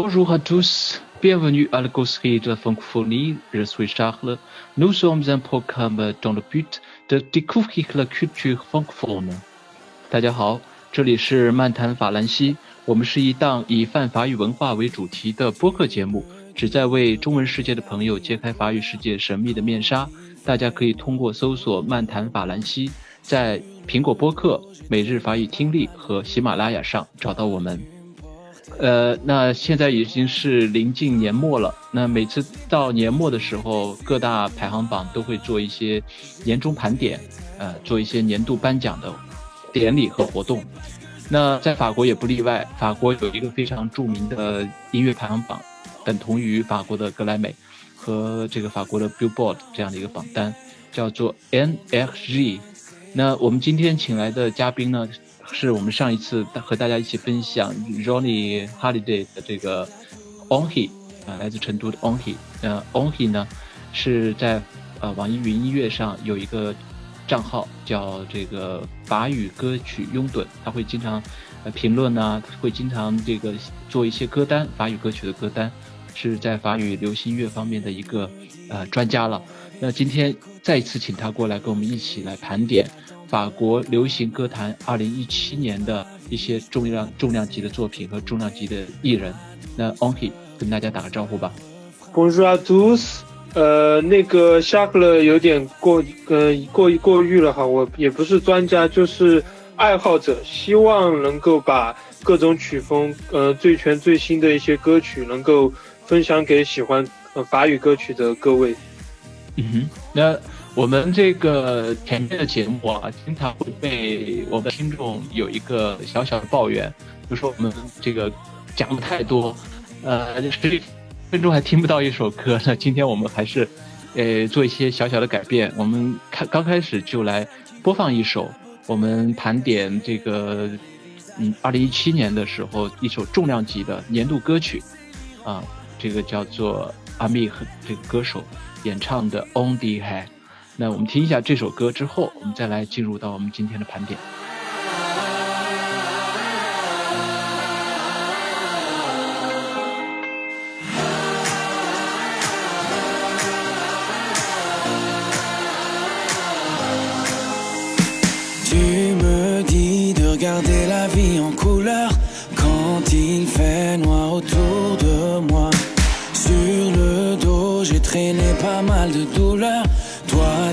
Bonjour à tous, bienvenue à la Gosserie de la Francophonie. Je suis Charles. Nous sommes un programme dans le but de découvrir la culture francophone. 大家好，这里是漫谈法兰西。我们是一档以泛法语文化为主题的播客节目，旨在为中文世界的朋友揭开法语世界神秘的面纱。大家可以通过搜索“漫谈法兰西”在苹果播客、每日法语听力和喜马拉雅上找到我们。呃，那现在已经是临近年末了。那每次到年末的时候，各大排行榜都会做一些年终盘点，呃，做一些年度颁奖的典礼和活动。那在法国也不例外，法国有一个非常著名的音乐排行榜，等同于法国的格莱美和这个法国的 Billboard 这样的一个榜单，叫做 NRG。那我们今天请来的嘉宾呢？是我们上一次和大家一起分享 Ronnie Holiday 的这个 Onhe 啊，来自成都的 Onhe。呃，Onhe 呢是在呃网易云音乐上有一个账号叫这个法语歌曲拥趸，他会经常呃评论呢，会经常这个做一些歌单，法语歌曲的歌单，是在法语流行乐方面的一个呃专家了。那今天再一次请他过来跟我们一起来盘点。法国流行歌坛二零一七年的一些重量重量级的作品和重量级的艺人，那 Onky 跟大家打个招呼吧。Bonjour à tous，呃，那个夏克勒有点过，呃，过过誉了哈，我也不是专家，就是爱好者，希望能够把各种曲风，呃，最全最新的一些歌曲能够分享给喜欢呃法语歌曲的各位。嗯哼，那。我们这个前面的节目啊，经常会被我们的听众有一个小小的抱怨，就说我们这个讲的太多，呃，十分钟还听不到一首歌。那今天我们还是，呃，做一些小小的改变。我们开刚开始就来播放一首，我们盘点这个，嗯，二零一七年的时候一首重量级的年度歌曲，啊，这个叫做阿密和这个歌手演唱的《On the High》。那我们听一下这首歌之后，我们再来进入到我们今天的盘点。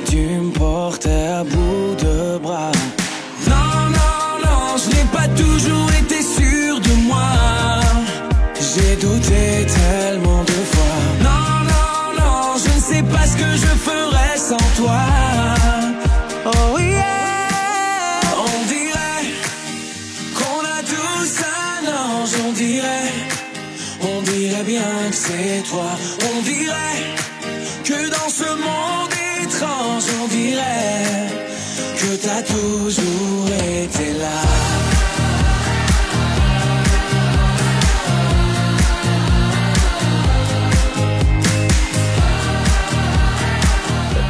Tu me portais à bout de bras. Non, non, non, je n'ai pas toujours été sûr de moi. J'ai douté tellement de fois. Non, non, non, je ne sais pas ce que je ferais sans toi. Oh yeah, on dirait qu'on a tous un ange, on dirait, on dirait bien que c'est toi, toujours été là.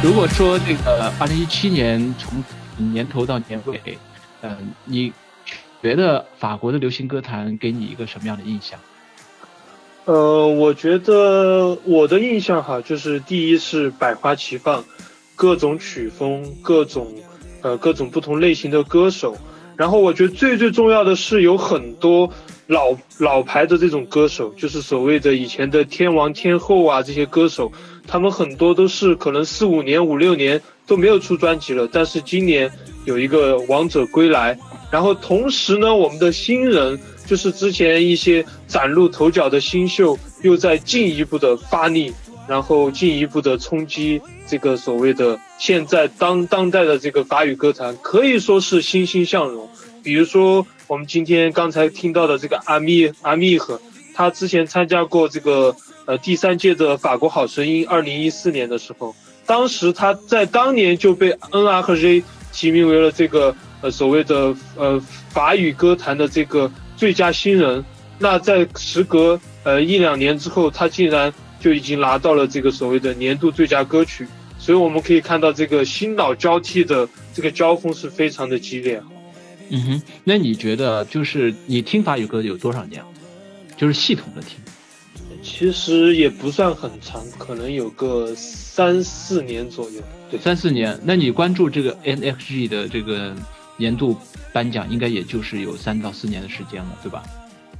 «如果说这个二零一七年从年头到年尾，嗯，你觉得法国的流行歌坛给你一个什么样的印象？呃，我觉得我的印象哈，就是第一是百花齐放。各种曲风，各种，呃，各种不同类型的歌手。然后我觉得最最重要的是有很多老老牌的这种歌手，就是所谓的以前的天王天后啊，这些歌手，他们很多都是可能四五年、五六年都没有出专辑了，但是今年有一个王者归来。然后同时呢，我们的新人，就是之前一些崭露头角的新秀，又在进一步的发力。然后进一步的冲击这个所谓的现在当当代的这个法语歌坛，可以说是欣欣向荣。比如说我们今天刚才听到的这个阿密阿密和，他之前参加过这个呃第三届的法国好声音，二零一四年的时候，当时他在当年就被 N R 和 J 提名为了这个呃所谓的呃法语歌坛的这个最佳新人。那在时隔呃一两年之后，他竟然。就已经拿到了这个所谓的年度最佳歌曲，所以我们可以看到这个新老交替的这个交锋是非常的激烈。嗯哼，那你觉得就是你听法语歌有多少年？就是系统的听。其实也不算很长，可能有个三四年左右。对，三四年。那你关注这个 NXG 的这个年度颁奖，应该也就是有三到四年的时间了，对吧？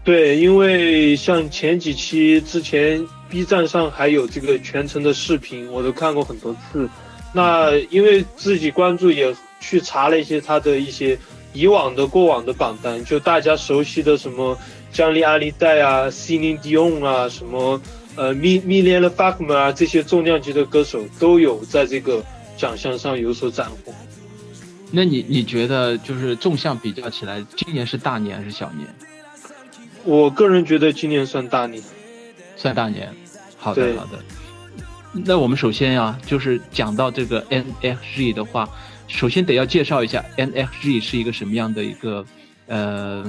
对，因为像前几期之前，B 站上还有这个全程的视频，我都看过很多次。那因为自己关注，也去查了一些他的一些以往的过往的榜单，就大家熟悉的什么江丽阿丽黛啊、c e l i n Dion 啊、什么呃米米莲的 Fakman 啊这些重量级的歌手都有在这个奖项上有所斩获。那你你觉得就是纵向比较起来，今年是大年还是小年？我个人觉得今年算大年，算大年。好的，好的。那我们首先啊，就是讲到这个 NXG 的话，首先得要介绍一下 NXG 是一个什么样的一个呃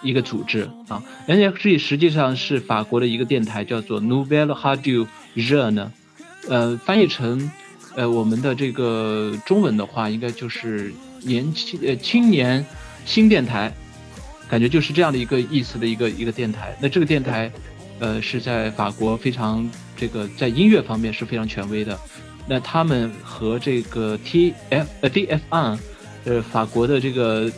一个组织啊。NXG 实际上是法国的一个电台，叫做 Nouvelle Radio Jeune，呃，翻译成呃我们的这个中文的话，应该就是年轻呃青年新电台。感觉就是这样的一个意思的一个一个电台。那这个电台，呃，是在法国非常这个在音乐方面是非常权威的。那他们和这个 T F 呃 D F N，呃法国的这个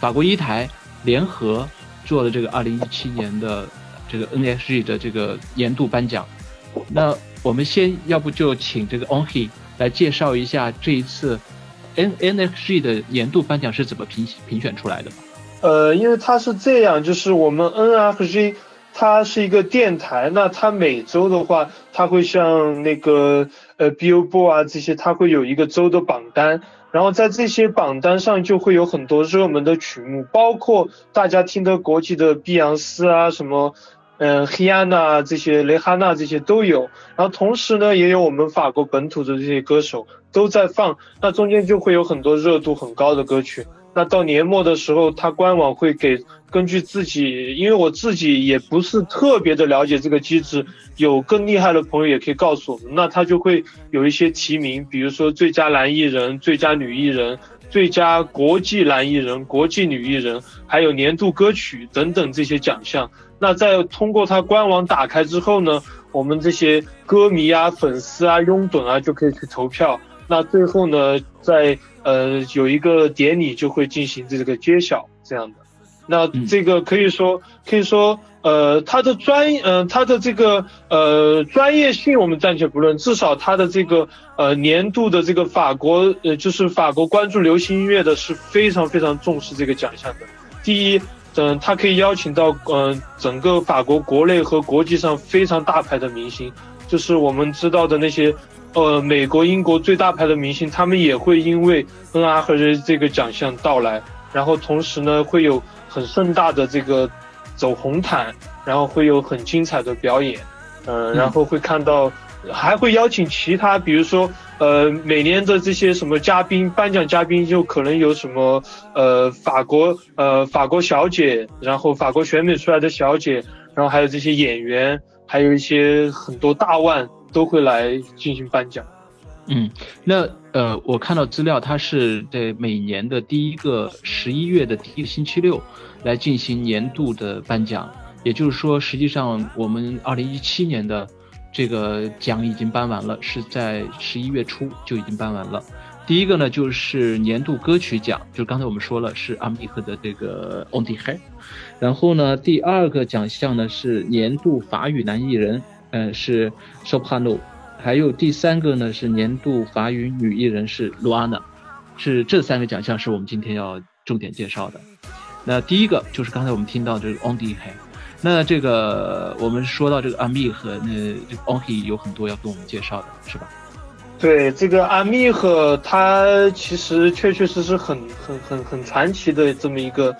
法国一台联合做了这个二零一七年的这个 N X G 的这个年度颁奖。那我们先要不就请这个 On He 来介绍一下这一次 N N X G 的年度颁奖是怎么评评选出来的吧。呃，因为它是这样，就是我们 NRG 它是一个电台，那它每周的话，它会像那个呃 Billboard 啊这些，它会有一个周的榜单，然后在这些榜单上就会有很多热门的曲目，包括大家听的国际的碧昂斯啊，什么嗯黑安娜这些蕾哈娜这些都有，然后同时呢，也有我们法国本土的这些歌手都在放，那中间就会有很多热度很高的歌曲。那到年末的时候，他官网会给根据自己，因为我自己也不是特别的了解这个机制，有更厉害的朋友也可以告诉我们。那他就会有一些提名，比如说最佳男艺人、最佳女艺人、最佳国际男艺人、国际女艺人，还有年度歌曲等等这些奖项。那在通过他官网打开之后呢，我们这些歌迷啊、粉丝啊、拥趸啊就可以去投票。那最后呢，在呃，有一个典礼就会进行这个揭晓这样的，那这个可以说可以说，呃，他的专，嗯，他的这个呃专业性我们暂且不论，至少他的这个呃年度的这个法国，呃，就是法国关注流行音乐的是非常非常重视这个奖项的。第一，嗯，他可以邀请到嗯整个法国国内和国际上非常大牌的明星，就是我们知道的那些。呃，美国、英国最大牌的明星，他们也会因为 N R 和这个奖项到来，然后同时呢，会有很盛大的这个走红毯，然后会有很精彩的表演，呃，然后会看到，还会邀请其他，比如说，呃，每年的这些什么嘉宾，颁奖嘉宾就可能有什么，呃，法国，呃，法国小姐，然后法国选美出来的小姐，然后还有这些演员，还有一些很多大腕。都会来进行颁奖，嗯，那呃，我看到资料，它是在每年的第一个十一月的第一个星期六来进行年度的颁奖，也就是说，实际上我们二零一七年的这个奖已经颁完了，是在十一月初就已经颁完了。第一个呢就是年度歌曲奖，就刚才我们说了是阿米赫的这个 On the High，然后呢，第二个奖项呢是年度法语男艺人。嗯，是 Soprano，还有第三个呢是年度法语女艺人是 Luana，是这三个奖项是我们今天要重点介绍的。那第一个就是刚才我们听到这个 On the High，那这个我们说到这个阿密和那这个 On He 有很多要跟我们介绍的，是吧？对，这个阿密和他其实确确实实很很很很传奇的这么一个，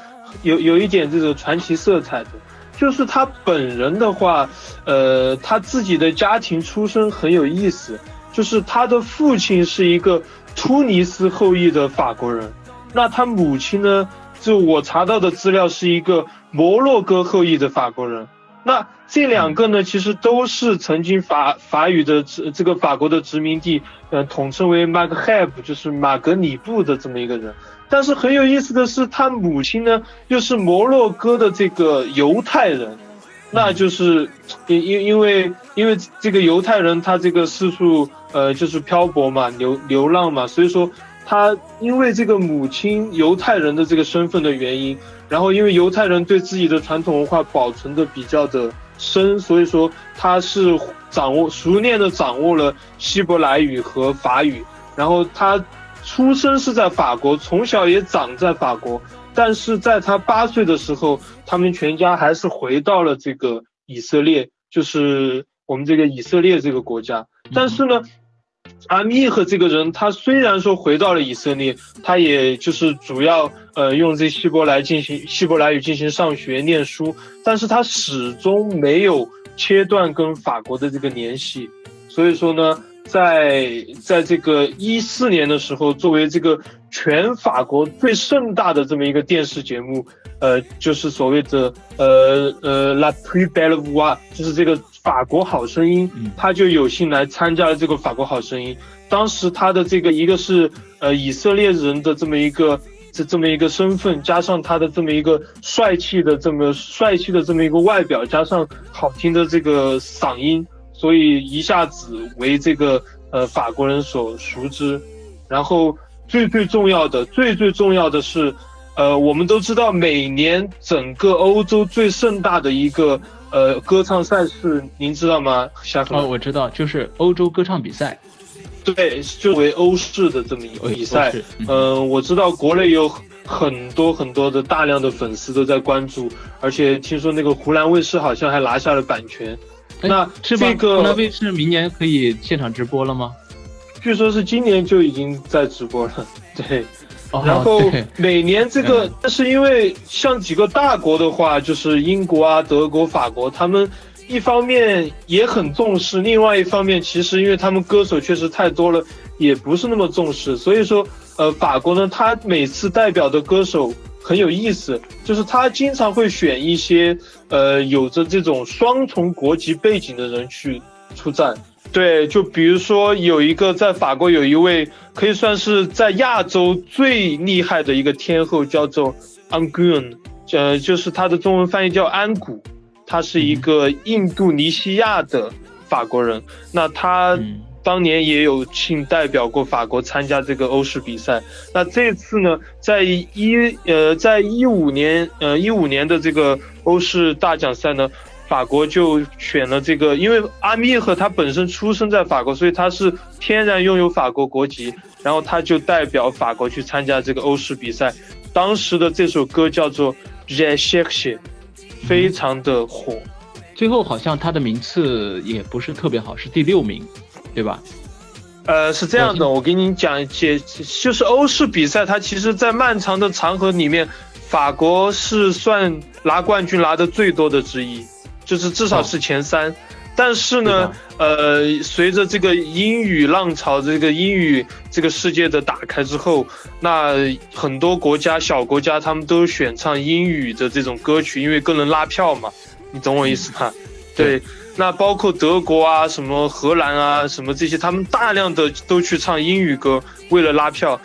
有有一点这种传奇色彩的。就是他本人的话，呃，他自己的家庭出身很有意思，就是他的父亲是一个突尼斯后裔的法国人，那他母亲呢，就我查到的资料是一个摩洛哥后裔的法国人，那这两个呢，其实都是曾经法法语的这这个法国的殖民地，呃，统称为马格海布，就是马格里布的这么一个人。但是很有意思的是，他母亲呢又是摩洛哥的这个犹太人，那就是因因因为因为这个犹太人他这个四处呃就是漂泊嘛，流流浪嘛，所以说他因为这个母亲犹太人的这个身份的原因，然后因为犹太人对自己的传统文化保存的比较的深，所以说他是掌握熟练的掌握了希伯来语和法语，然后他出生是在法国，从小也长在法国。但是在他八岁的时候，他们全家还是回到了这个以色列，就是我们这个以色列这个国家。但是呢，阿米和这个人，他虽然说回到了以色列，他也就是主要呃用这希伯来进行希伯来语进行上学念书，但是他始终没有切断跟法国的这个联系。所以说呢。在在这个一四年的时候，作为这个全法国最盛大的这么一个电视节目，呃，就是所谓的呃呃 La Plus Belle Voix，就是这个法国好声音，他就有幸来参加了这个法国好声音。当时他的这个一个是呃以色列人的这么一个这这么一个身份，加上他的这么一个帅气的这么帅气的这么一个外表，加上好听的这个嗓音。所以一下子为这个呃法国人所熟知，然后最最重要的最最重要的是，呃我们都知道每年整个欧洲最盛大的一个呃歌唱赛事，您知道吗？夏哦，我知道，就是欧洲歌唱比赛。对，就为欧式的这么一个比赛。嗯，我知道国内有很多很多的大量的粉丝都在关注，而且听说那个湖南卫视好像还拿下了版权。那这个湖南卫视明年可以现场直播了吗？据说是今年就已经在直播了。对，然后每年这个，但是因为像几个大国的话，就是英国啊、德国、法国，他们一方面也很重视，另外一方面其实因为他们歌手确实太多了，也不是那么重视。所以说，呃，法国呢，他每次代表的歌手。很有意思，就是他经常会选一些呃有着这种双重国籍背景的人去出战。对，就比如说有一个在法国有一位可以算是在亚洲最厉害的一个天后，叫做 Angun，呃，就是他的中文翻译叫安谷，他是一个印度尼西亚的法国人。那他。当年也有幸代表过法国参加这个欧式比赛。那这次呢，在一呃，在一五年呃一五年的这个欧式大奖赛呢，法国就选了这个，因为阿米赫他本身出生在法国，所以他是天然拥有法国国籍，然后他就代表法国去参加这个欧式比赛。当时的这首歌叫做《Je cherche》，非常的火。最后好像他的名次也不是特别好，是第六名。对吧？呃，是这样的，我给你讲解，就是欧式比赛，它其实，在漫长的长河里面，法国是算拿冠军拿的最多的之一，就是至少是前三。但是呢，呃，随着这个英语浪潮，这个英语这个世界的打开之后，那很多国家小国家他们都选唱英语的这种歌曲，因为更能拉票嘛，你懂我意思吧？对。那包括德国啊，什么荷兰啊，什么这些，他们大量的都去唱英语歌，为了拉票。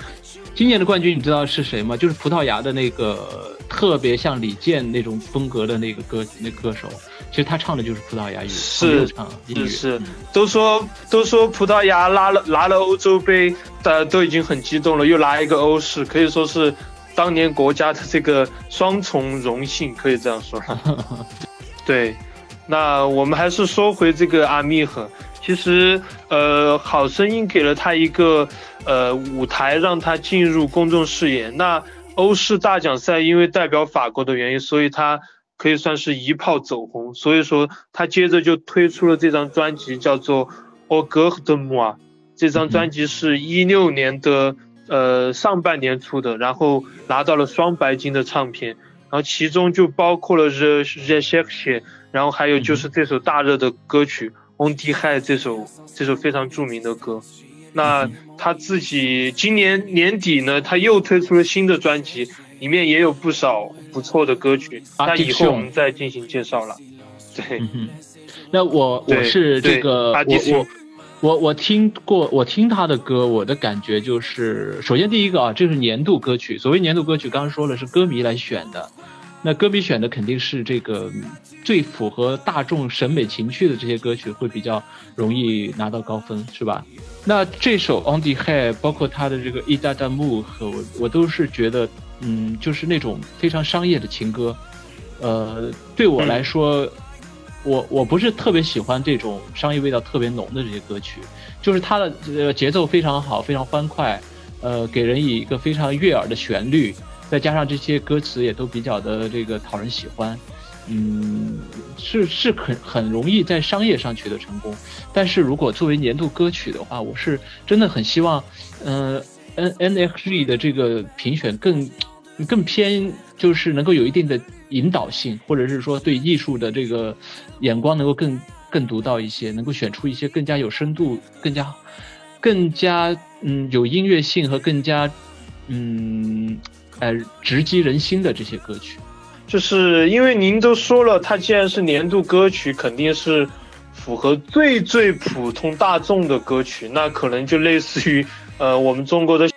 今年的冠军你知道是谁吗？就是葡萄牙的那个特别像李健那种风格的那个歌那歌手，其实他唱的就是葡萄牙语，是是是，都说都说葡萄牙拉了拿了欧洲杯，大家都已经很激动了，又拿一个欧式，可以说是当年国家的这个双重荣幸，可以这样说。对。那我们还是说回这个阿密赫，其实，呃，好声音给了他一个呃舞台，让他进入公众视野。那欧式大奖赛因为代表法国的原因，所以他可以算是一炮走红。所以说他接着就推出了这张专辑，叫做《o g e de moi》。这张专辑是一六年的呃上半年出的，然后拿到了双白金的唱片，然后其中就包括了《The Recherche》。然后还有就是这首大热的歌曲《On t High》这首这首非常著名的歌，那他自己今年年底呢，他又推出了新的专辑，里面也有不少不错的歌曲，那以后我们再进行介绍了。对，那我我是这个我我我我听过我听他的歌，我的感觉就是，首先第一个啊，这是年度歌曲，所谓年度歌曲，刚刚说了是歌迷来选的。那歌迷选的肯定是这个最符合大众审美情趣的这些歌曲，会比较容易拿到高分，是吧？那这首 On the High，包括他的这个 Ida Da Mu 和我，我都是觉得，嗯，就是那种非常商业的情歌。呃，对我来说，我我不是特别喜欢这种商业味道特别浓的这些歌曲，就是它的呃节奏非常好，非常欢快，呃，给人以一个非常悦耳的旋律。再加上这些歌词也都比较的这个讨人喜欢，嗯，是是很很容易在商业上取得成功。但是如果作为年度歌曲的话，我是真的很希望，嗯，N N X G 的这个评选更更偏，就是能够有一定的引导性，或者是说对艺术的这个眼光能够更更独到一些，能够选出一些更加有深度、更加更加嗯有音乐性和更加嗯。呃，直击人心的这些歌曲，就是因为您都说了，它既然是年度歌曲，肯定是符合最最普通大众的歌曲，那可能就类似于呃我们中国的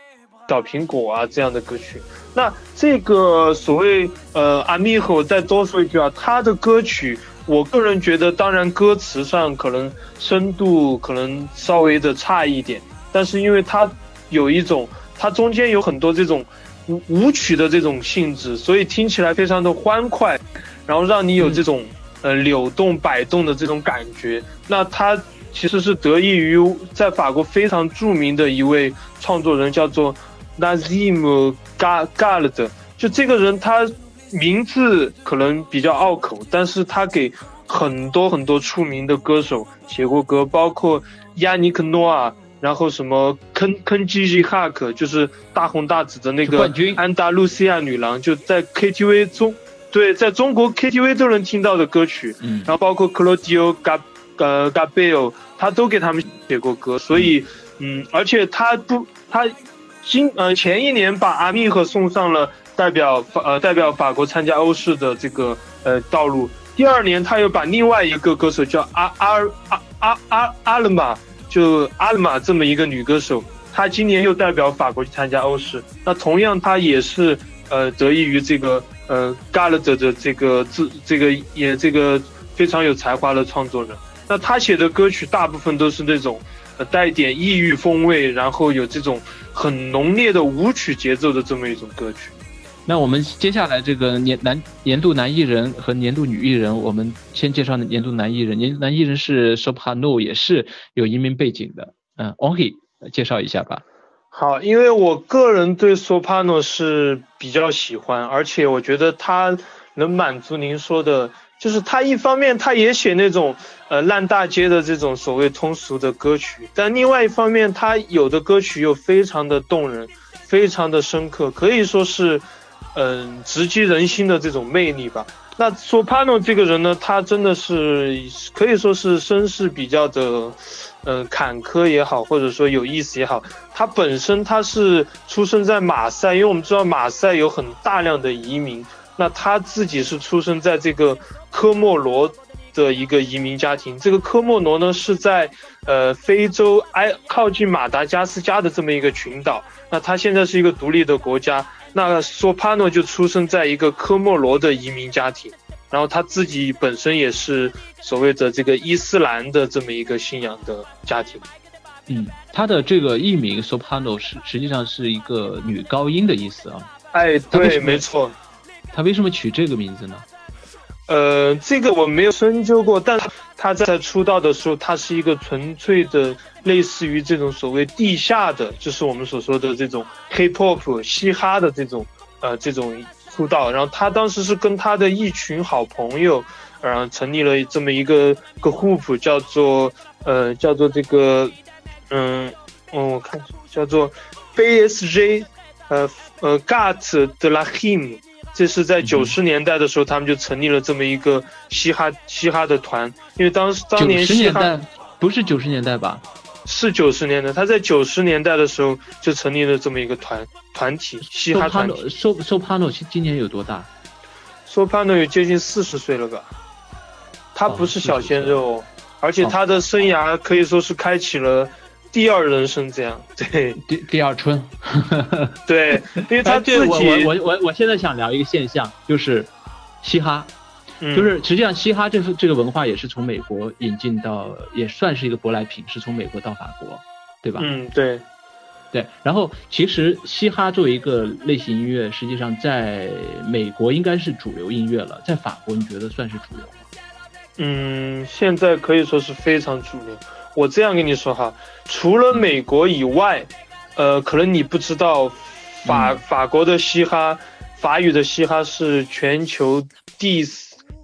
小苹果啊这样的歌曲。那这个所谓呃阿密和我再多说一句啊，他的歌曲，我个人觉得，当然歌词上可能深度可能稍微的差一点，但是因为它有一种，它中间有很多这种。舞舞曲的这种性质，所以听起来非常的欢快，然后让你有这种呃扭动摆动的这种感觉。那它其实是得益于在法国非常著名的一位创作人，叫做 Nazim Gald。就这个人，他名字可能比较拗口，但是他给很多很多出名的歌手写过歌，包括亚尼克诺啊。然后什么坑坑 G G Hack 就是大红大紫的那个安达卢西亚女郎，就在 KTV 中，对，在中国 KTV 都能听到的歌曲。嗯，然后包括 Claudio Gab 呃 Gabel，他都给他们写过歌，所以嗯，而且他不他今呃前一年把阿密赫送上了代表法呃代表法国参加欧式的这个呃道路，第二年他又把另外一个歌手叫阿阿阿阿阿阿勒玛。就阿尔玛这么一个女歌手，她今年又代表法国去参加欧式。那同样，她也是呃得益于这个呃 g a l l 的这个自这个也这个非常有才华的创作人。那她写的歌曲大部分都是那种带点异域风味，然后有这种很浓烈的舞曲节奏的这么一种歌曲。那我们接下来这个年男年度男艺人和年度女艺人，我们先介绍年度男艺人。年男艺人是 Soprano，也是有移民背景的。嗯，Onhi 介绍一下吧。好，因为我个人对 Soprano 是比较喜欢，而且我觉得他能满足您说的，就是他一方面他也写那种呃烂大街的这种所谓通俗的歌曲，但另外一方面他有的歌曲又非常的动人，非常的深刻，可以说是。嗯，直击人心的这种魅力吧。那 Soprano 这个人呢，他真的是可以说是身世比较的，嗯，坎坷也好，或者说有意思也好。他本身他是出生在马赛，因为我们知道马赛有很大量的移民。那他自己是出生在这个科莫罗的一个移民家庭。这个科莫罗呢是在呃非洲挨靠近马达加斯加的这么一个群岛。那他现在是一个独立的国家。那索帕诺就出生在一个科莫罗的移民家庭，然后他自己本身也是所谓的这个伊斯兰的这么一个信仰的家庭。嗯，他的这个艺名 Soprano 是实际上是一个女高音的意思啊。哎，对，没错。他为什么取这个名字呢？呃，这个我没有深究过，但他在出道的时候，他是一个纯粹的。类似于这种所谓地下的，就是我们所说的这种 hip hop 嘻哈的这种呃这种出道，然后他当时是跟他的一群好朋友，然后成立了这么一个个 hoop，叫做呃叫做这个嗯嗯我看叫做 BSJ 呃呃 Gat de la Him，这是在九十年代的时候，他们就成立了这么一个嘻哈嘻哈的团，因为当时当年嘻哈不是九十年代吧？是九十年代，他在九十年代的时候就成立了这么一个团团体，嘻哈团体。So Sopano 今年有多大？Sopano 有接近四十岁了吧？他不是小鲜肉，而且他的生涯可以说是开启了第二人生，这样 对第第二春。对，因为他自己，我我我我我现在想聊一个现象，就是嘻哈，就是实际上嘻哈这这个文化也是从美国引进到，也算是一个舶来品，是从美国到法国，对吧？嗯，对，对。然后其实嘻哈作为一个类型音乐，实际上在美国应该是主流音乐了，在法国你觉得算是主流吗？嗯，现在可以说是非常主流。我这样跟你说哈，除了美国以外，呃，可能你不知道，法法国的嘻哈，法语的嘻哈是全球第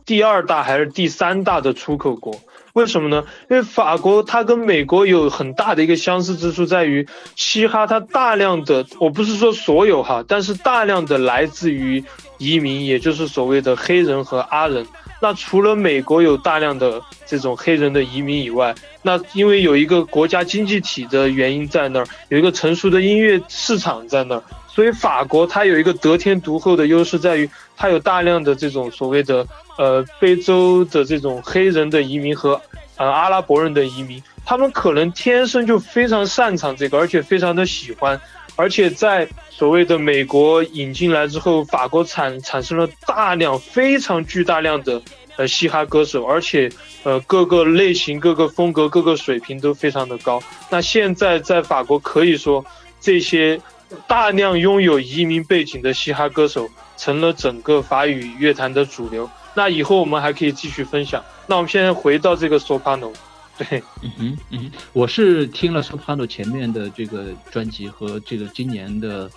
第二大还是第三大的出口国？为什么呢？因为法国它跟美国有很大的一个相似之处，在于嘻哈它大量的，我不是说所有哈，但是大量的来自于移民，也就是所谓的黑人和阿人。那除了美国有大量的这种黑人的移民以外，那因为有一个国家经济体的原因在那儿，有一个成熟的音乐市场在那儿，所以法国它有一个得天独厚的优势在于，它有大量的这种所谓的呃非洲的这种黑人的移民和呃阿拉伯人的移民，他们可能天生就非常擅长这个，而且非常的喜欢。而且在所谓的美国引进来之后，法国产产生了大量非常巨大量的呃嘻哈歌手，而且呃各个类型、各个风格、各个水平都非常的高。那现在在法国可以说，这些大量拥有移民背景的嘻哈歌手成了整个法语乐坛的主流。那以后我们还可以继续分享。那我们现在回到这个 Soprano。对，嗯哼，嗯哼，我是听了 Soprano 前面的这个专辑和这个今年的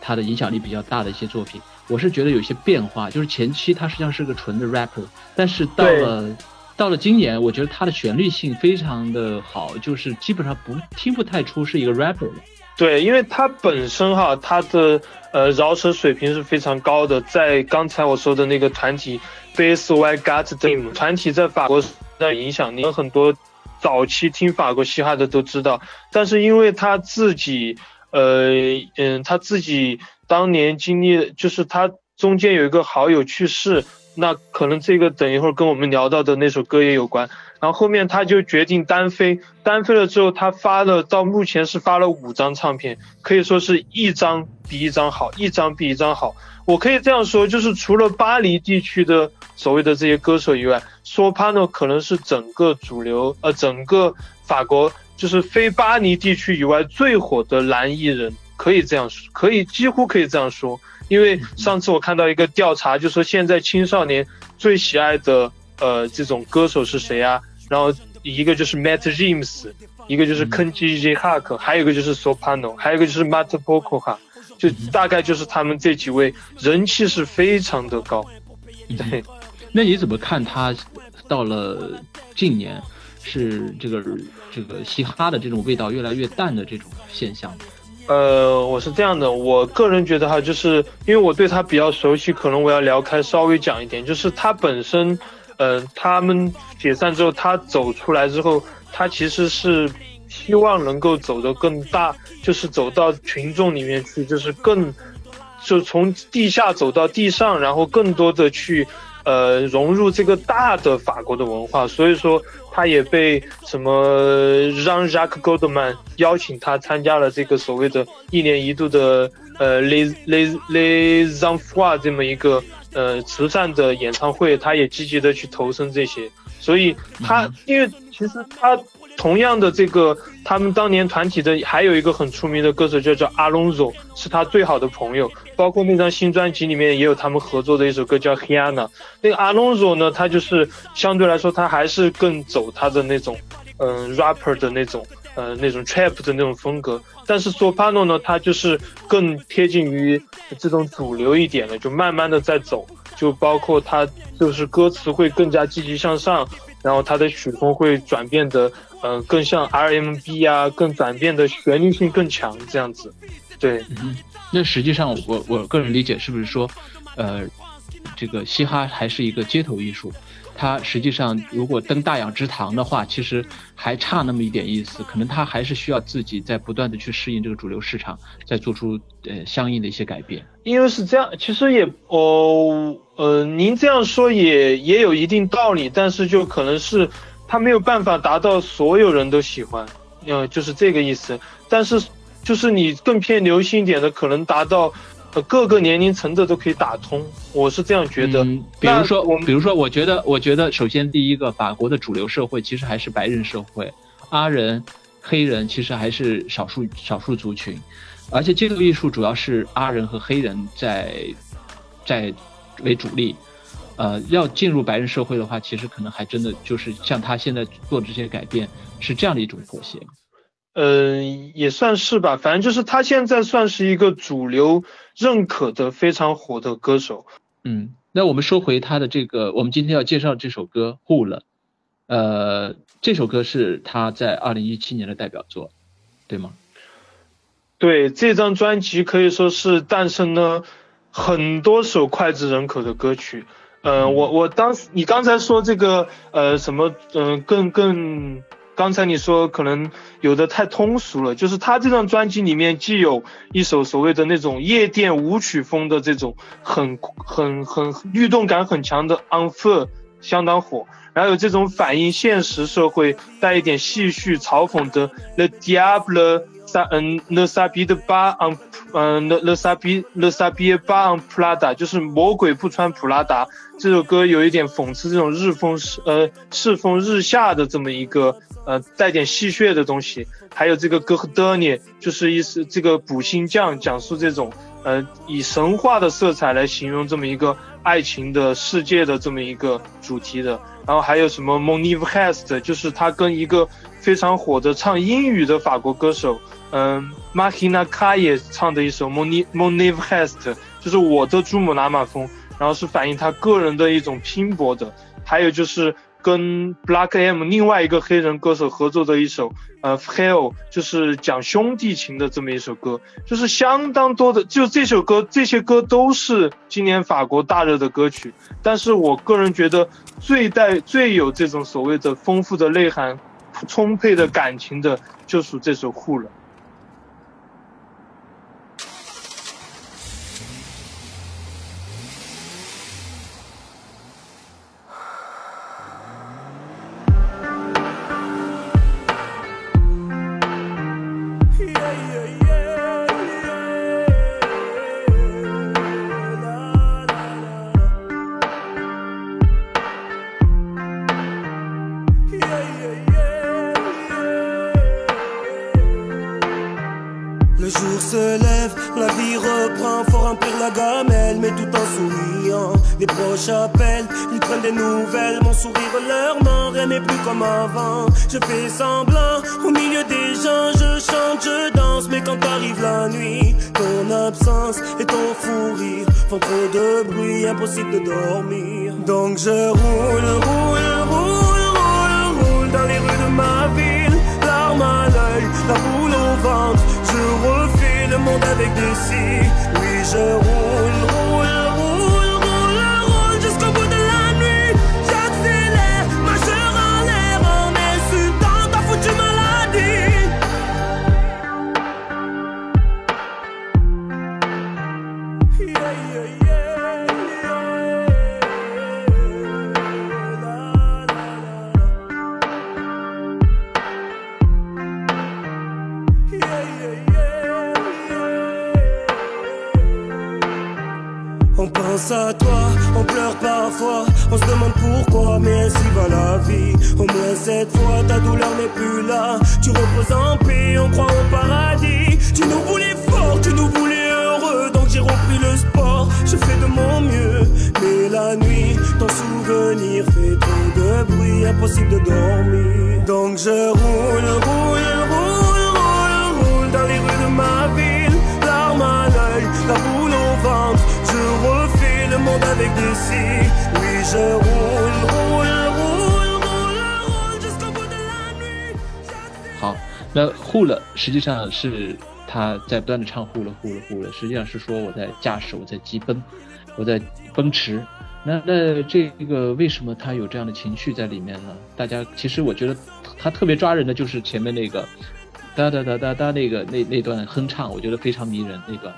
他的影响力比较大的一些作品，我是觉得有些变化，就是前期他实际上是个纯的 rapper，但是到了到了今年，我觉得他的旋律性非常的好，就是基本上不听不太出是一个 rapper 了。对，因为他本身哈，他的呃饶舌水平是非常高的，在刚才我说的那个团体 b a s e Y God Them 团体在法国的影响力有很多。早期听法国嘻哈的都知道，但是因为他自己，呃，嗯，他自己当年经历，就是他中间有一个好友去世，那可能这个等一会儿跟我们聊到的那首歌也有关。然后后面他就决定单飞，单飞了之后，他发了到目前是发了五张唱片，可以说是一张比一张好，一张比一张好。我可以这样说，就是除了巴黎地区的所谓的这些歌手以外 sopano 可能是整个主流，呃，整个法国就是非巴黎地区以外最火的男艺人，可以这样说，可以几乎可以这样说。因为上次我看到一个调查，就说现在青少年最喜爱的呃这种歌手是谁啊？然后一个就是 Matt James，一个就是 Kenji J Hark，还有一个就是 Soprano，还有一个就是 Matt Pokora 哈。就大概就是他们这几位人气是非常的高，对。那你怎么看他到了近年是这个这个嘻哈的这种味道越来越淡的这种现象？呃，我是这样的，我个人觉得哈，就是因为我对他比较熟悉，可能我要聊开稍微讲一点，就是他本身，呃，他们解散之后，他走出来之后，他其实是。希望能够走得更大，就是走到群众里面去，就是更，就从地下走到地上，然后更多的去，呃，融入这个大的法国的文化。所以说，他也被什么让 Jacques Goldman 邀请他参加了这个所谓的一年一度的呃 Les Les Les Enfants 这么一个呃慈善的演唱会，他也积极的去投身这些。所以他，因为其实他。同样的，这个他们当年团体的还有一个很出名的歌手，叫做阿隆索，是他最好的朋友。包括那张新专辑里面也有他们合作的一首歌叫《Hiana》。那个阿隆索呢，他就是相对来说，他还是更走他的那种，嗯，rapper 的那种，呃，那种 trap 的那种风格。但是 Sopano 呢，他就是更贴近于这种主流一点的，就慢慢的在走。就包括他就是歌词会更加积极向上，然后他的曲风会转变的。嗯，更像 RMB 啊，更转变的旋律性更强这样子，对。那实际上，我我个人理解是不是说，呃，这个嘻哈还是一个街头艺术？它实际上如果登大雅之堂的话，其实还差那么一点意思，可能它还是需要自己在不断的去适应这个主流市场，再做出呃相应的一些改变。因为是这样，其实也哦呃，您这样说也也有一定道理，但是就可能是。他没有办法达到所有人都喜欢，嗯，就是这个意思。但是，就是你更偏流行一点的，可能达到呃各个年龄层的都可以打通，我是这样觉得。嗯，比如说我比如说，我觉得，我觉得，首先第一个，法国的主流社会其实还是白人社会，阿人、黑人其实还是少数少数族群，而且街头艺术主要是阿人和黑人在在为主力。呃，要进入白人社会的话，其实可能还真的就是像他现在做的这些改变，是这样的一种妥协。嗯，也算是吧，反正就是他现在算是一个主流认可的非常火的歌手。嗯，那我们说回他的这个，我们今天要介绍这首歌《Who》了。呃，这首歌是他在二零一七年的代表作，对吗？对，这张专辑可以说是诞生了很多首脍炙人口的歌曲。呃，我我当时你刚才说这个呃什么嗯、呃更更，刚才你说可能有的太通俗了，就是他这张专辑里面既有一首所谓的那种夜店舞曲风的这种很很很律动感很强的《Unfair》相当火，然后有这种反映现实社会带一点戏谑嘲讽的《Le Diable》。萨嗯，Le Sabi 的巴昂，嗯，Le Le Sabi Le Sabi 巴昂普拉达，就是魔鬼不穿普拉达。这首歌有一点讽刺这种日风呃世风日下的这么一个呃带点戏谑的东西。还有这个哥赫德涅，就是意思这个补星匠，讲述这种呃以神话的色彩来形容这么一个爱情的世界的这么一个主题的。然后还有什么 Monive Hest，就是他跟一个非常火的唱英语的法国歌手。嗯，Makina Ka 也唱的一首 Moni Monive Hest，就是我的珠穆朗玛峰，然后是反映他个人的一种拼搏的。还有就是跟 Black M 另外一个黑人歌手合作的一首呃 Hell，就是讲兄弟情的这么一首歌，就是相当多的，就这首歌这些歌都是今年法国大热的歌曲。但是我个人觉得最带最有这种所谓的丰富的内涵、充沛的感情的，就属这首 Who 了。Plus là. Tu reposes en paix, on croit au paradis. Tu nous voulais fort, tu nous voulais heureux, donc j'ai repris le sport. Je fais de mon mieux, mais la nuit, ton souvenir fait trop de bruit, impossible de dormir. Donc je roule, roule, roule, roule, roule dans les rues de ma ville, larmes à l'œil, la boule au ventre. Je refais le monde avec des si. Oui, je roule, 那 Who 了，实际上是他在不断的唱 Who 了 Who 了 Who 了，实际上是说我在驾驶，我在疾奔，我在奔驰。那那这个为什么他有这样的情绪在里面呢？大家其实我觉得他特别抓人的就是前面那个哒哒哒哒哒那个那那段哼唱，我觉得非常迷人那段。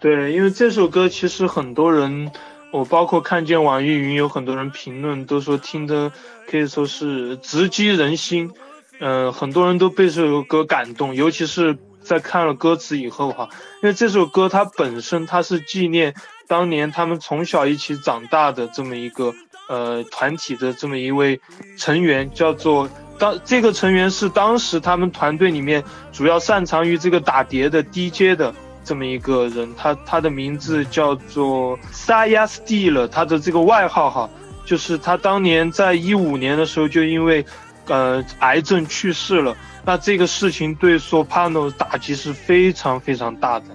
对，因为这首歌其实很多人，我包括看见网易云有很多人评论都说听的可以说是直击人心，嗯、很多人都被这首歌感动，尤其是在看了歌词以后哈，因为这首歌它本身它是纪念当年他们从小一起长大的这么一个呃团体的这么一位成员，叫做当这个成员是当时他们团队里面主要擅长于这个打碟的 DJ 的这么一个人，他他的名字叫做 Saya Steele，他的这个外号哈，就是他当年在一五年的时候就因为呃癌症去世了。那这个事情对 Soprano 打击是非常非常大的，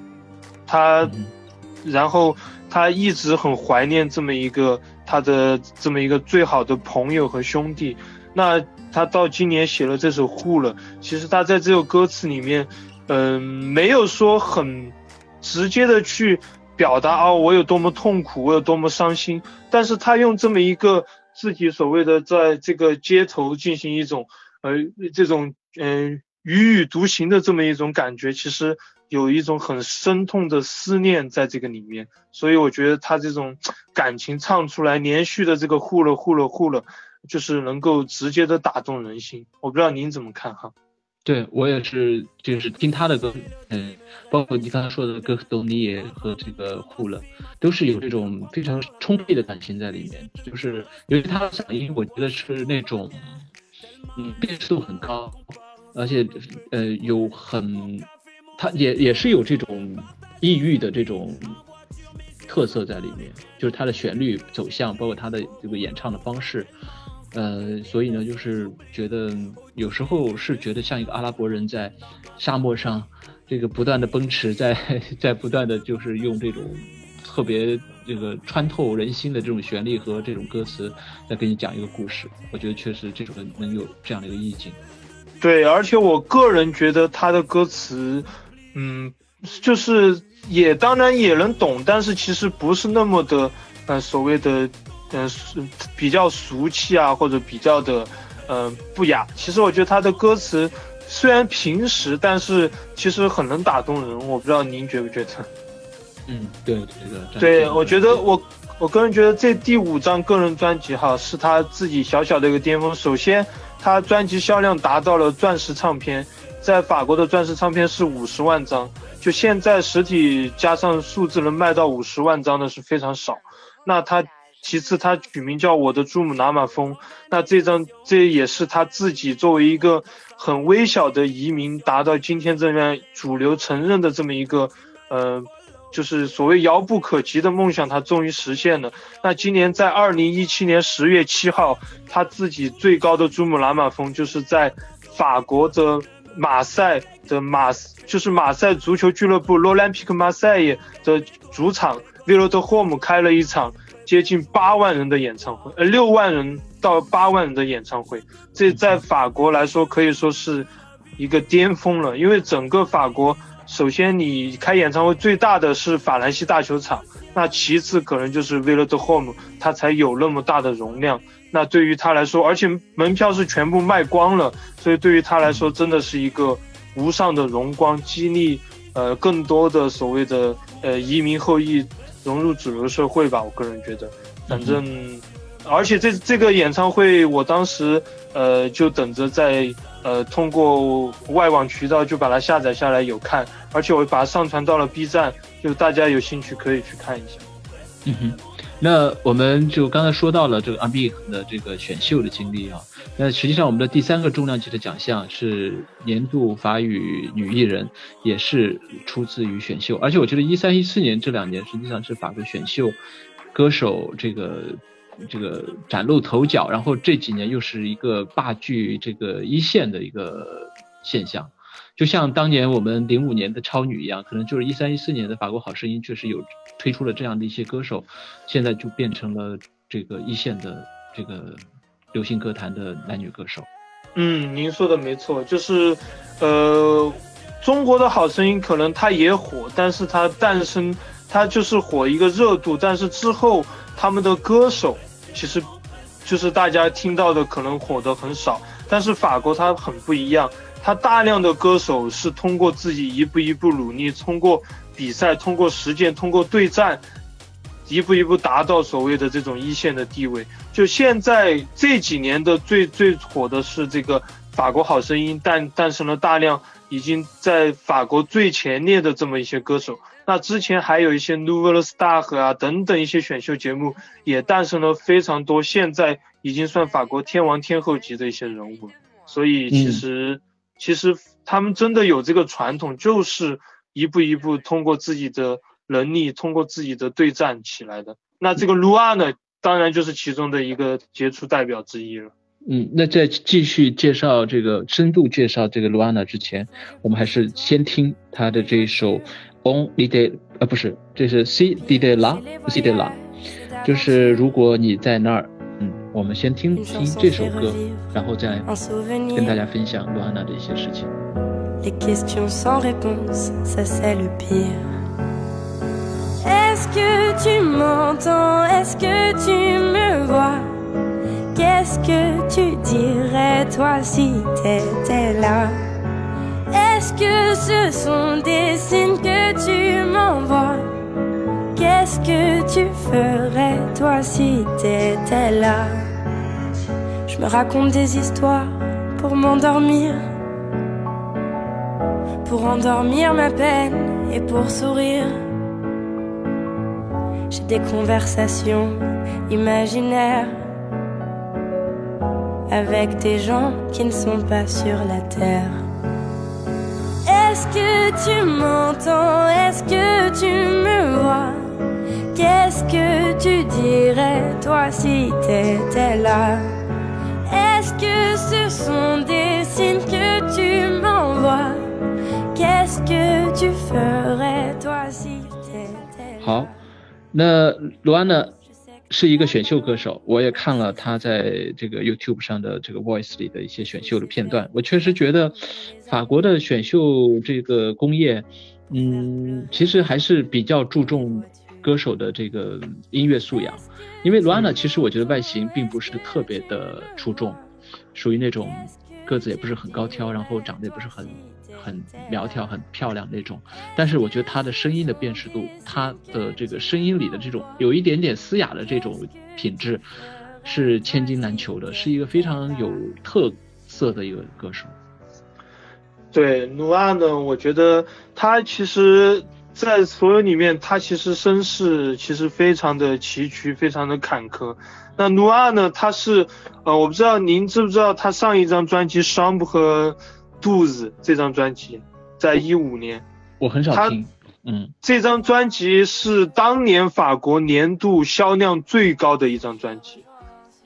他，然后他一直很怀念这么一个他的这么一个最好的朋友和兄弟。那他到今年写了这首《护》了，其实他在这首歌词里面，嗯，没有说很直接的去表达啊我有多么痛苦，我有多么伤心，但是他用这么一个自己所谓的在这个街头进行一种呃这种。嗯，踽踽独行的这么一种感觉，其实有一种很深痛的思念在这个里面，所以我觉得他这种感情唱出来，连续的这个呼了呼了呼了，就是能够直接的打动人心。我不知道您怎么看哈？对我也是，就是听他的歌，嗯，包括你刚才说的歌都你也和这个呼了，都是有这种非常充沛的感情在里面，就是由于他的嗓音，我觉得是那种，嗯，辨识度很高。而且，呃，有很，他也也是有这种异域的这种特色在里面，就是他的旋律走向，包括他的这个演唱的方式，呃，所以呢，就是觉得有时候是觉得像一个阿拉伯人在沙漠上，这个不断的奔驰，在在不断的就是用这种特别这个穿透人心的这种旋律和这种歌词，在给你讲一个故事。我觉得确实这首歌能有这样的一个意境。对，而且我个人觉得他的歌词，嗯，就是也当然也能懂，但是其实不是那么的，呃，所谓的，呃，比较俗气啊，或者比较的，呃，不雅。其实我觉得他的歌词虽然平实，但是其实很能打动人。我不知道您觉不觉得？嗯，对，对对。对，我觉得我我个人觉得这第五张个人专辑哈，是他自己小小的一个巅峰。首先。他专辑销量达到了钻石唱片，在法国的钻石唱片是五十万张，就现在实体加上数字能卖到五十万张的是非常少。那他其次他取名叫我的珠穆朗玛峰，那这张这也是他自己作为一个很微小的移民达到今天这样主流承认的这么一个，呃。就是所谓遥不可及的梦想，他终于实现了。那今年在二零一七年十月七号，他自己最高的珠穆朗玛峰，就是在法国的马赛的马，就是马赛足球俱乐部 （L'Olympique Marseille） 的主场 v i l l o d h o m e 开了一场接近八万人的演唱会，呃，六万人到八万人的演唱会。这在法国来说可以说是一个巅峰了，因为整个法国。首先，你开演唱会最大的是法兰西大球场，那其次可能就是 Villa de Home，它才有那么大的容量。那对于他来说，而且门票是全部卖光了，所以对于他来说，真的是一个无上的荣光，激励呃更多的所谓的呃移民后裔融入主流社会吧。我个人觉得，反正，而且这这个演唱会，我当时呃就等着在。呃，通过外网渠道就把它下载下来有看，而且我把它上传到了 B 站，就大家有兴趣可以去看一下。嗯哼，那我们就刚才说到了这个 a m b 的这个选秀的经历啊，那实际上我们的第三个重量级的奖项是年度法语女艺人，也是出自于选秀，而且我觉得一三一四年这两年实际上是法国选秀歌手这个。这个崭露头角，然后这几年又是一个霸踞这个一线的一个现象，就像当年我们零五年的超女一样，可能就是一三一四年的法国好声音确实有推出了这样的一些歌手，现在就变成了这个一线的这个流行歌坛的男女歌手。嗯，您说的没错，就是呃，中国的好声音可能它也火，但是它诞生它就是火一个热度，但是之后。他们的歌手其实，就是大家听到的可能火的很少，但是法国它很不一样，他大量的歌手是通过自己一步一步努力，通过比赛，通过实践，通过对战，一步一步达到所谓的这种一线的地位。就现在这几年的最最火的是这个法国好声音诞诞生了大量已经在法国最前列的这么一些歌手。那之前还有一些 Nouvelle Star 啊等等一些选秀节目，也诞生了非常多现在已经算法国天王天后级的一些人物。所以其实、其实他们真的有这个传统，就是一步一步通过自己的能力，通过自己的对战起来的。那这个卢阿呢，当然就是其中的一个杰出代表之一了。嗯，那在继续介绍这个深度介绍这个卢安娜之前，我们还是先听他的这一首 On l i d e 呃不是，这是 C D de la C de la，就是如果你在那儿，我们先听听这首歌，然后再跟大家分享卢安娜的一些事情。 Les questions sans réponse, ça c'est le pire. Est-ce que tu m'entends Est-ce que tu me vois Qu'est-ce que tu dirais toi si t'étais là Est-ce que ce sont des signes que tu m'envoies Qu'est-ce que tu ferais toi si t'étais là Je me raconte des histoires pour m'endormir pour endormir ma peine et pour sourire. J'ai des conversations imaginaires avec des gens qui ne sont pas sur la terre. Est-ce que tu m'entends? Est-ce que tu me vois? Qu'est-ce que tu dirais toi si t'étais là? Ce sont des signes que tu m'envoies. Qu'est-ce que tu ferais toi si t'étais là? 好，那卢安呢是一个选秀歌手，我也看了他在这个 YouTube 上的这个 Voice 里的一些选秀的片段，我确实觉得法国的选秀这个工业，嗯，其实还是比较注重歌手的这个音乐素养，因为卢安娜其实我觉得外形并不是特别的出众，属于那种个子也不是很高挑，然后长得也不是很很苗条、很漂亮那种。但是我觉得她的声音的辨识度，她的这个声音里的这种有一点点嘶哑的这种品质，是千金难求的，是一个非常有特色的一个歌手。对努阿呢，我觉得他其实，在所有里面，他其实身世其实非常的崎岖，非常的坎坷。那努阿呢，他是呃，我不知道您知不知道，他上一张专辑《Chambre》和《肚子》这张专辑，在一五年，我很少他听，嗯，这张专辑是当年法国年度销量最高的一张专辑，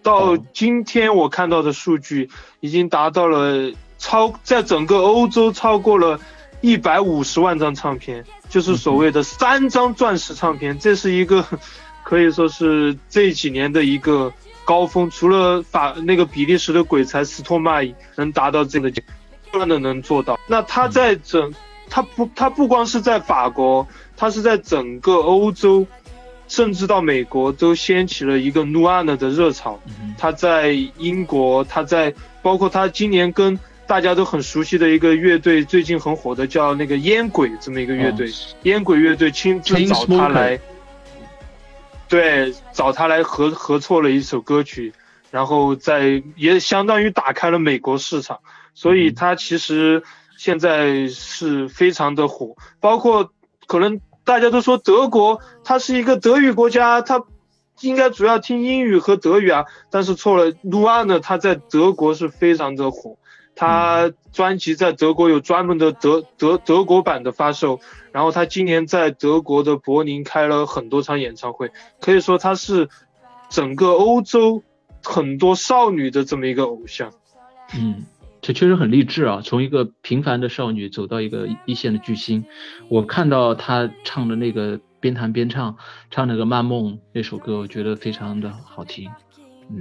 到哦。今天我看到的数据已经达到了超，在整个欧洲超过了一百五十万张唱片，就是所谓的三张钻石唱片，这是一个可以说是这几年的一个高峰，除了法那个比利时的鬼才斯托麦能达到这个，不断的能做到。那他在整，他不，他不光是在法国，他是在整个欧洲，甚至到美国都掀起了一个 n u a n 的热潮。嗯他在英国，他在包括他今年跟大家都很熟悉的一个乐队，最近很火的叫那个烟鬼这么一个乐队，哦。烟鬼乐队亲自找他来，对，找他来合合作了一首歌曲，然后在也相当于打开了美国市场，所以嗯他其实现在是非常的火，包括可能大家都说德国它是一个德语国家，它应该主要听英语和德语啊，但是错了，卢阿呢他在德国是非常的火，他专辑在德国有专门的德德德国版的发售，然后他今年在德国的柏林开了很多场演唱会，可以说他是整个欧洲很多少女的这么一个偶像。嗯，这确实很励志啊！从一个平凡的少女走到一个一线的巨星，我看到她唱的那个边弹边唱，唱那个《漫梦》那首歌，我觉得非常的好听。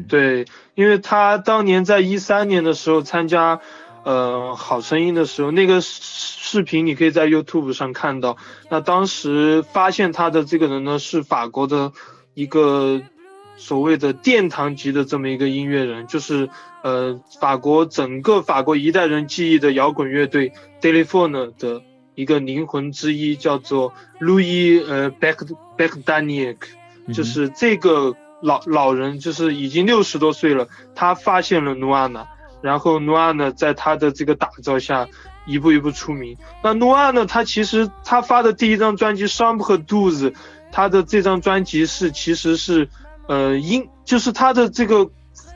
对，因为他当年在一三年的时候参加，呃，好声音的时候，那个视视频你可以在 YouTube 上看到。那当时发现他的这个人呢，是法国的一个所谓的殿堂级的这么一个音乐人，就是呃，法国整个法国一代人记忆的摇滚乐队 Telephone 的一个灵魂之一，叫做 Louis 呃 Beck Beck Daniel。就是这个老老人，就是已经六十多岁了，他发现了努阿娜，然后努阿呢，在他的这个打造下，一步一步出名。那努阿呢，他其实他发的第一张专辑《Shamp 和 Do's》，他的这张专辑是其实是，呃，英就是他的这个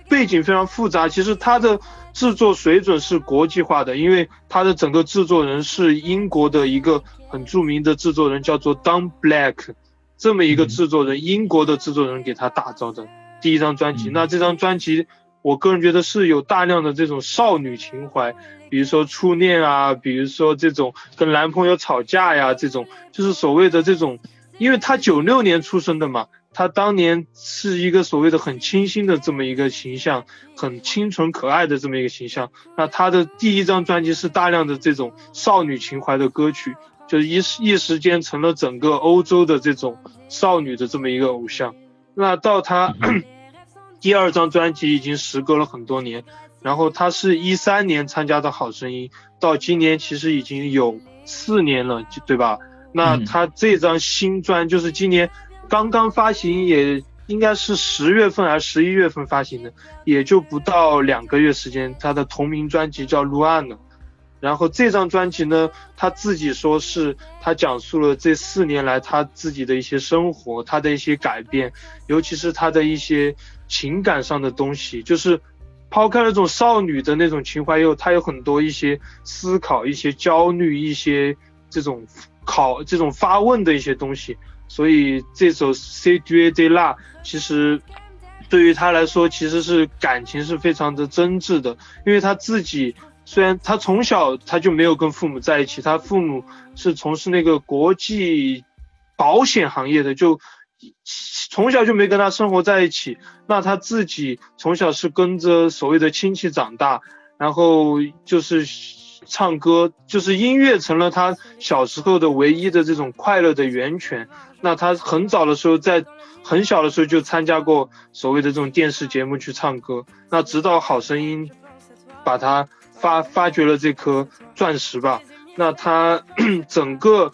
背景非常复杂，其实他的制作水准是国际化的，因为他的整个制作人是英国的一个很著名的制作人，叫做 Don Black，这么一个制作人，英国的制作人给他打造的第一张专辑。那这张专辑。我个人觉得是有大量的这种少女情怀，比如说初恋啊，比如说这种跟男朋友吵架呀，这种就是所谓的这种，因为他九六年出生的嘛，他当年是一个所谓的很清新的这么一个形象，很清纯可爱的这么一个形象。那他的第一张专辑是大量的这种少女情怀的歌曲，就是一一时间成了整个欧洲的这种少女的这么一个偶像。那到她。第二张专辑已经时隔了很多年，然后她是一三年参加的《好声音》，到今年其实已经有四年了，对吧？那他这张新专就是今年刚刚发行，也应该是十月份还是十一月份发行的，也就不到两个月时间。他的同名专辑叫《陆岸》了。然后这张专辑呢，他自己说是他讲述了这四年来他自己的一些生活，他的一些改变，尤其是他的一些情感上的东西，就是抛开那种少女的那种情怀，又他有很多一些思考、一些焦虑、一些这种考、这种发问的一些东西。所以这首《C D A D La》其实对于他来说，其实是感情是非常的真挚的，因为他自己。虽然他从小他就没有跟父母在一起，他父母是从事那个国际保险行业的，就从小就没跟他生活在一起。那他自己从小是跟着所谓的亲戚长大，然后就是唱歌，就是音乐成了他小时候的唯一的这种快乐的源泉。那他很早的时候，在很小的时候就参加过所谓的这种电视节目去唱歌。那直到好声音把他。发发掘了这颗钻石吧，那他 整个，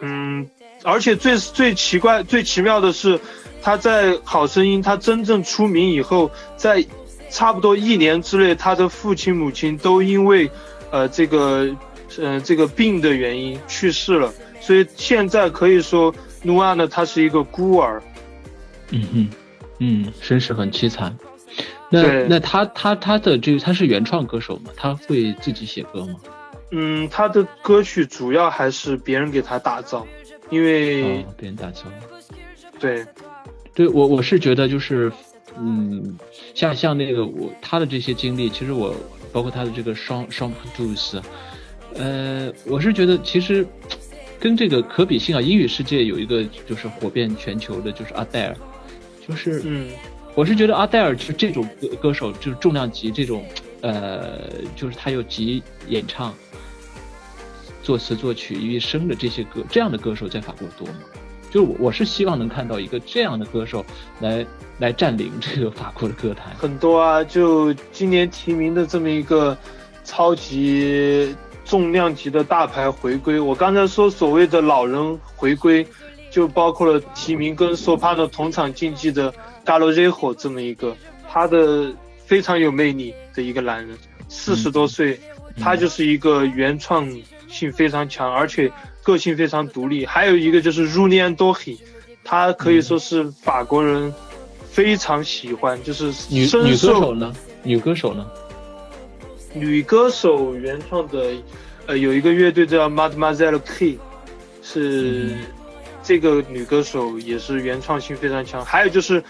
嗯，而且最最奇怪、最奇妙的是，他在《好声音》他真正出名以后，在差不多一年之内，他的父亲母亲都因为，呃，这个，呃，这个病的原因去世了，所以现在可以说，努阿呢，他是一个孤儿。嗯嗯嗯，身世很凄惨。那那他他他的这个他是原创歌手吗？他会自己写歌吗？嗯，他的歌曲主要还是别人给他打造，因为别人打造。对，对我我是觉得就是，嗯，像像那个我他的这些经历，其实我包括他的这个双双 produce，呃，我是觉得其实跟这个可比性啊，英语世界有一个就是火遍全球的，就是阿黛尔，就是嗯。我是觉得阿黛尔就这种歌歌手，就是重量级这种，呃，就是他有集演唱、作词作曲于一身的这些歌，这样的歌手在法国多吗？就是我我是希望能看到一个这样的歌手来来占领这个法国的歌坛。很多啊，就今年提名的这么一个超级重量级的大牌回归，我刚才说所谓的老人回归，就包括了提名跟索帕诺同场竞技的。加罗热火这么一个，他的非常有魅力的一个男人，四十多岁，他就是一个原创性非常强，而且个性非常独立。还有一个就是 r u l i a n Dohi，他可以说是法国人非常喜欢，就是女女歌手呢？女歌手呢？女歌手原创的，呃，有一个乐队叫 Mademoiselle K，是这个女歌手也是原创性非常强。还有就是。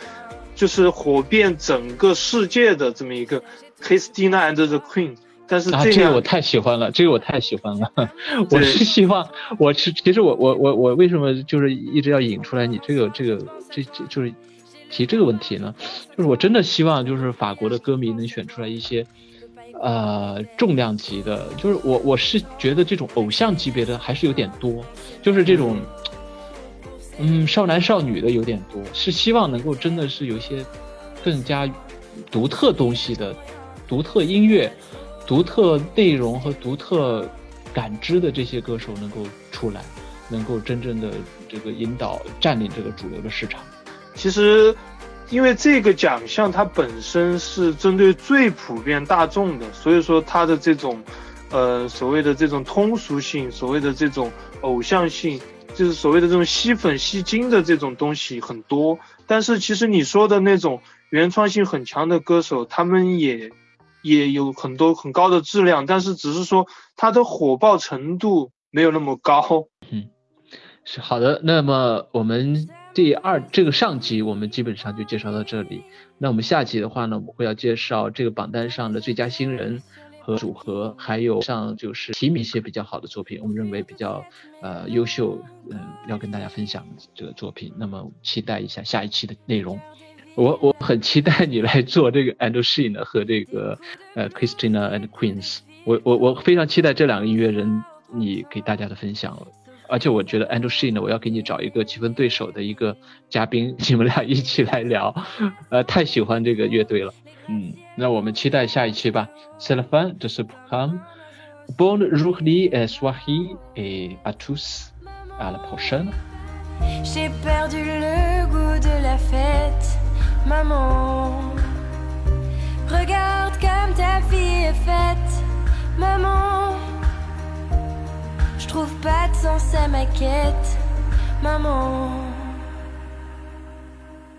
就是火遍整个世界的这么一个 Christina and the Queen，但是这个我太喜欢了，这个我太喜欢了。我是希望，我是其实我我我我为什么就是一直要引出来你这个这个这这就是提这个问题呢？就是我真的希望就是法国的歌迷能选出来一些呃重量级的，就是我我是觉得这种偶像级别的还是有点多，就是这种。嗯，嗯少男少女的有点多，是希望能够真的是有一些更加独特东西的、独特音乐、独特内容和独特感知的这些歌手能够出来，能够真正的这个引导占领这个主流的市场。其实，因为这个奖项它本身是针对最普遍大众的，所以说它的这种，呃，所谓的这种通俗性，所谓的这种偶像性，就是所谓的这种吸粉吸金的这种东西很多。但是其实你说的那种原创性很强的歌手，他们也也有很多很高的质量，但是只是说它的火爆程度没有那么高。嗯，是好的。那么我们。第二，这个上集我们基本上就介绍到这里。那我们下集的话呢，我们会要介绍这个榜单上的最佳新人和组合，还有像就是提名一些比较好的作品，我们认为比较呃优秀，嗯，要跟大家分享这个作品。那么期待一下下一期的内容。我我很期待你来做这个 Andrew Sheen 的和这个呃 Christina and Queens。我我我非常期待这两个音乐人你给大家的分享。而且我觉得 Andrew Sheen 呢，我要给你找一个棋分对手的一个嘉宾，你们俩一起来聊，呃，太喜欢这个乐队了，嗯，那我们期待下一期吧。C'est la fin de ce programme. Bonne journée et soirée et à tous. À la prochaine. J'ai perdu le goût de la fête, maman. Regarde comme ta fille est faite, maman. trouve pas de sens à ma quête, maman.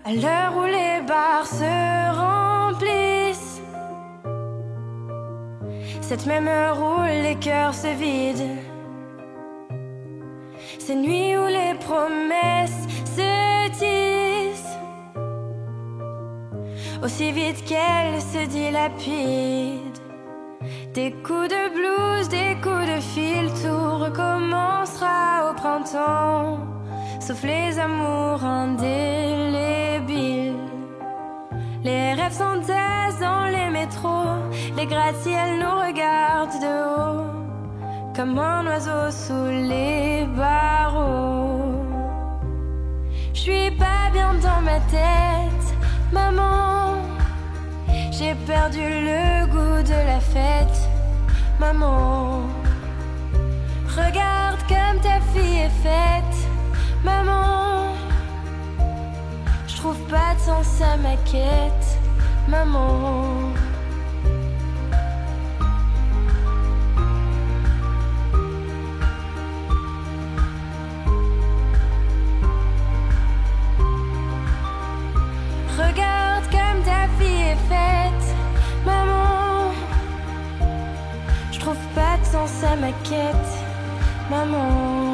À l'heure où les bars se remplissent, cette même heure où les cœurs se vident, ces nuits où les promesses se tissent, aussi vite qu'elles se dilapident. Des coups de blues, des coups de fil, tout recommencera au printemps, sauf les amours indélébiles. Les rêves s'entassent dans les métros, les gratte-ciels nous regardent de haut, comme un oiseau sous les barreaux. Je suis pas bien dans ma tête, maman. J'ai perdu le goût de la fête, maman. Regarde comme ta fille est faite, maman. Trouve pas de sens à ma quête, maman. Regarde comme ta fille est faite, maman. Je trouve pas de sens à ma quête, maman.